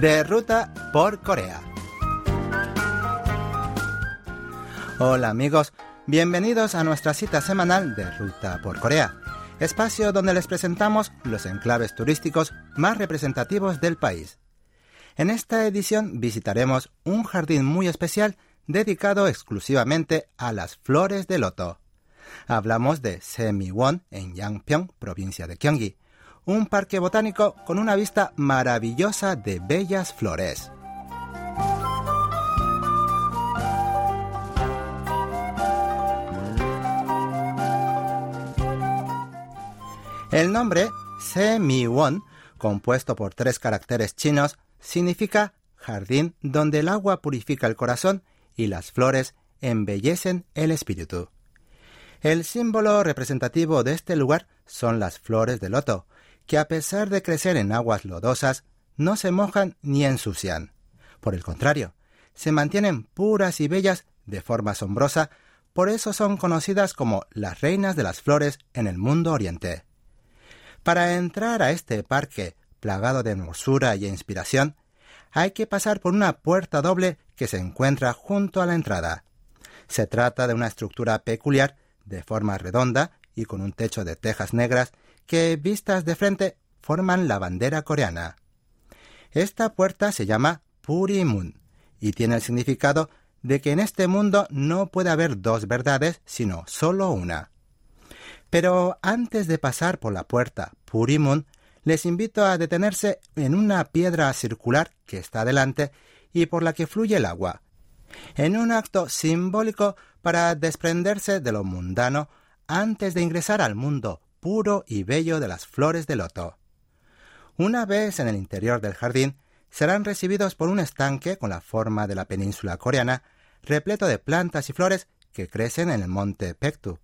de ruta por Corea. Hola amigos, bienvenidos a nuestra cita semanal de Ruta por Corea, espacio donde les presentamos los enclaves turísticos más representativos del país. En esta edición visitaremos un jardín muy especial dedicado exclusivamente a las flores de loto. Hablamos de Semiwon en Yangpyeong, provincia de Gyeonggi, un parque botánico con una vista maravillosa de bellas flores. El nombre Semiwon, compuesto por tres caracteres chinos, significa jardín donde el agua purifica el corazón y las flores embellecen el espíritu. El símbolo representativo de este lugar son las flores de loto, que a pesar de crecer en aguas lodosas, no se mojan ni ensucian. Por el contrario, se mantienen puras y bellas de forma asombrosa, por eso son conocidas como las reinas de las flores en el mundo oriente. Para entrar a este parque, plagado de hermosura y inspiración, hay que pasar por una puerta doble que se encuentra junto a la entrada. Se trata de una estructura peculiar, de forma redonda y con un techo de tejas negras que, vistas de frente, forman la bandera coreana. Esta puerta se llama Purimun y tiene el significado de que en este mundo no puede haber dos verdades, sino solo una. Pero antes de pasar por la puerta Purimun, les invito a detenerse en una piedra circular que está delante y por la que fluye el agua, en un acto simbólico para desprenderse de lo mundano antes de ingresar al mundo puro y bello de las flores de loto. Una vez en el interior del jardín, serán recibidos por un estanque con la forma de la península coreana, repleto de plantas y flores que crecen en el monte Pektu.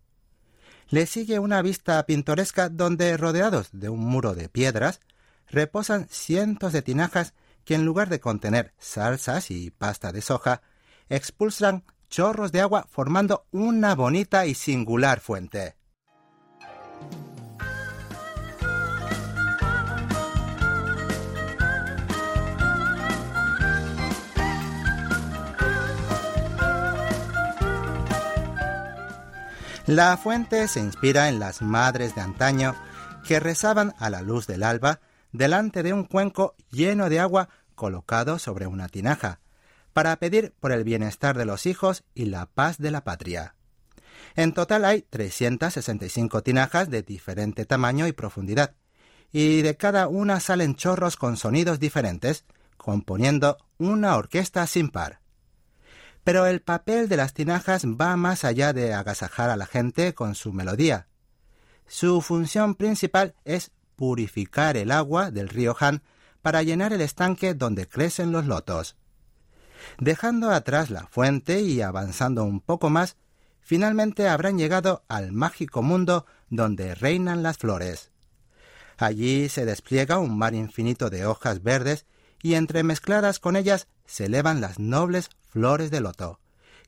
Le sigue una vista pintoresca donde, rodeados de un muro de piedras, reposan cientos de tinajas que en lugar de contener salsas y pasta de soja, expulsan chorros de agua formando una bonita y singular fuente. La fuente se inspira en las madres de antaño que rezaban a la luz del alba delante de un cuenco lleno de agua colocado sobre una tinaja, para pedir por el bienestar de los hijos y la paz de la patria. En total hay 365 tinajas de diferente tamaño y profundidad, y de cada una salen chorros con sonidos diferentes, componiendo una orquesta sin par. Pero el papel de las tinajas va más allá de agasajar a la gente con su melodía. Su función principal es purificar el agua del río Han para llenar el estanque donde crecen los lotos. Dejando atrás la fuente y avanzando un poco más, finalmente habrán llegado al mágico mundo donde reinan las flores. Allí se despliega un mar infinito de hojas verdes y entremezcladas con ellas se elevan las nobles flores de loto,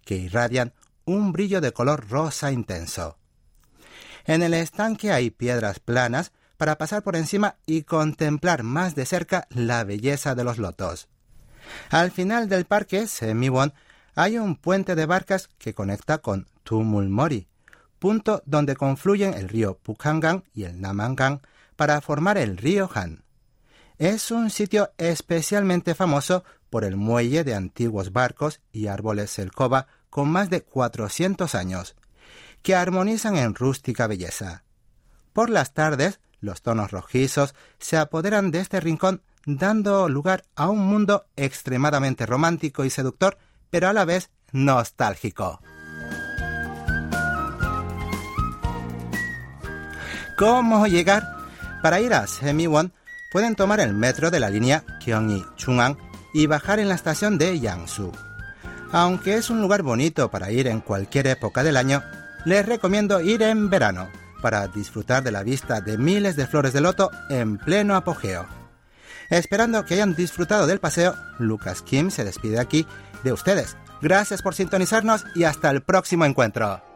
que irradian un brillo de color rosa intenso. En el estanque hay piedras planas para pasar por encima y contemplar más de cerca la belleza de los lotos. Al final del parque Semiwon hay un puente de barcas que conecta con Tumulmori, punto donde confluyen el río Pukhangang y el Namangang para formar el río Han. Es un sitio especialmente famoso por el muelle de antiguos barcos y árboles selcoba con más de 400 años, que armonizan en rústica belleza. Por las tardes, los tonos rojizos se apoderan de este rincón dando lugar a un mundo extremadamente romántico y seductor, pero a la vez nostálgico. ¿Cómo llegar? Para ir a Semiwon pueden tomar el metro de la línea Gyeonggi-Chungang y bajar en la estación de Yangsu. Aunque es un lugar bonito para ir en cualquier época del año, les recomiendo ir en verano para disfrutar de la vista de miles de flores de loto en pleno apogeo. Esperando que hayan disfrutado del paseo, Lucas Kim se despide aquí de ustedes. Gracias por sintonizarnos y hasta el próximo encuentro.